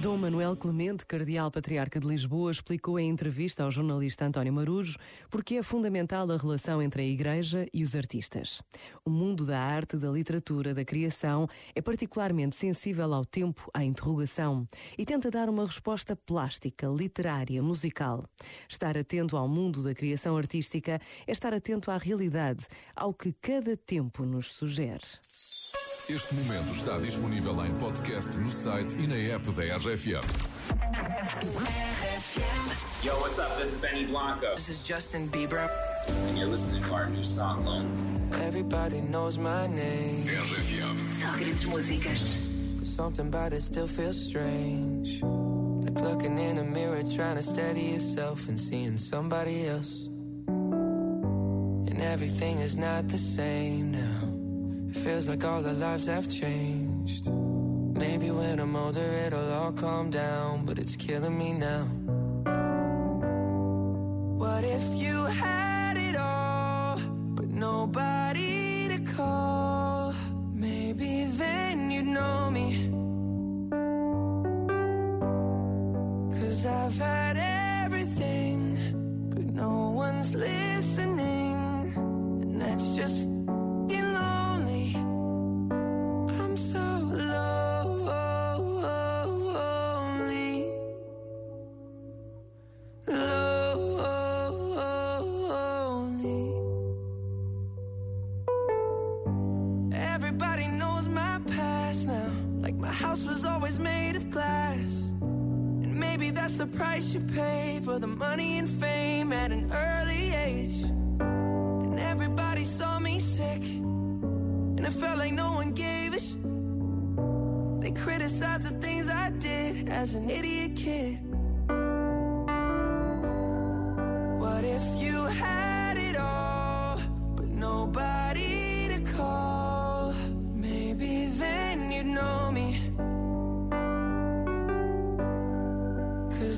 Dom Manuel Clemente, cardeal patriarca de Lisboa, explicou em entrevista ao jornalista António Marujo porque é fundamental a relação entre a Igreja e os artistas. O mundo da arte, da literatura, da criação é particularmente sensível ao tempo, à interrogação e tenta dar uma resposta plástica, literária, musical. Estar atento ao mundo da criação artística é estar atento à realidade, ao que cada tempo nos sugere. Este momento está disponível em podcast no site e na app da RFM. Yo, what's up? This is Benny Blanco. This is Justin Bieber. And you're listening to our new song, Lonely. Everybody knows my name. RFM. Só grandes músicas. But something about it still feels strange. Like looking in a mirror, trying to steady yourself and seeing somebody else. And everything is not the same now. Feels like all our lives have changed. Maybe when I'm older, it'll all calm down, but it's killing me now. What if you had it all, but nobody Everybody knows my past now. Like my house was always made of glass. And maybe that's the price you pay for the money and fame at an early age. And everybody saw me sick. And it felt like no one gave a sh. They criticized the things I did as an idiot kid.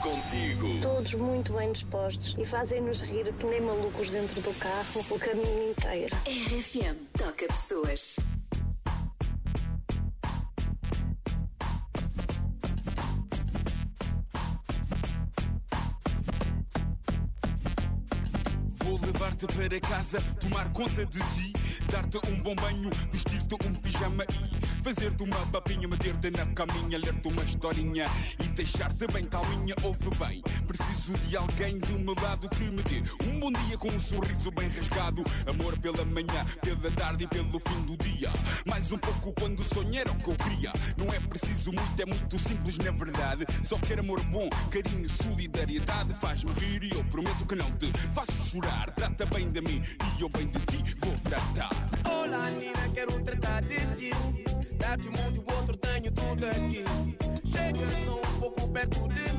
contigo. Todos muito bem dispostos e fazem-nos rir que nem malucos dentro do carro o caminho inteiro. RFM toca pessoas. Vou levar-te para casa, tomar conta de ti, dar-te um bom banho, vestir-te um pijama e fazer-te uma papinha, meter-te na caminha, ler-te uma historinha e deixar-te bem calminha. Ouve bem, preciso de alguém do meu lado que me dê um bom dia com um sorriso bem rasgado. Amor pela manhã, pela tarde e pelo fim do dia. Mais um pouco quando sonhar era o que eu queria. Não é preciso muito, é muito simples na verdade. Só quero amor bom, carinho, solidariedade. Faz-me rir e eu prometo que não te faço chorar. Trata bem de mim e eu bem de ti vou tratar. Olá, Nina, quero tratar de ti. Dar-te um mundo e o outro tenho tudo aqui. Chega só um pouco perto de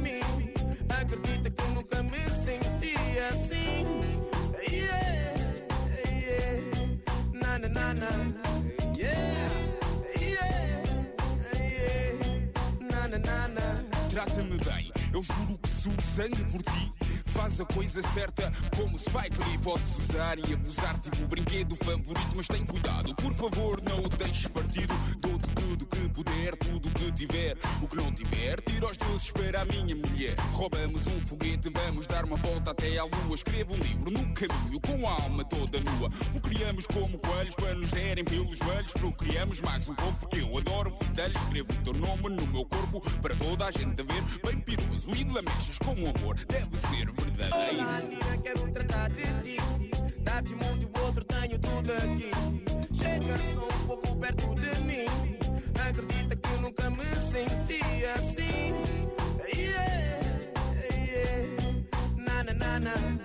Trata-me bem, eu juro que sou sangue por ti. Faz a coisa certa, como Spike Lee Podes usar e abusar, tipo o brinquedo favorito Mas tem cuidado, por favor, não o deixes partido. Dou-te tudo que puder, tudo que tiver. O que não tiver, tira os deuses para a minha mulher. Roubamos um foguete, vamos dar uma volta até à lua. Escrevo um livro no caminho, com a alma toda nua. O criamos como coelhos para nos derem pelos joelhos. Procriamos mais um pouco porque eu adoro fedelhos Escrevo o teu nome no meu corpo para toda a gente ver. Bem piroso e lamechas com amor, deve ser verdadeiro Olá, Nina, quero tratar de ti. Dar-te um mundo e o outro tenho tudo aqui. Chega só um pouco perto de mim. Acredita que eu nunca me senti assim. Yeah, yeah. Na, na, na, na.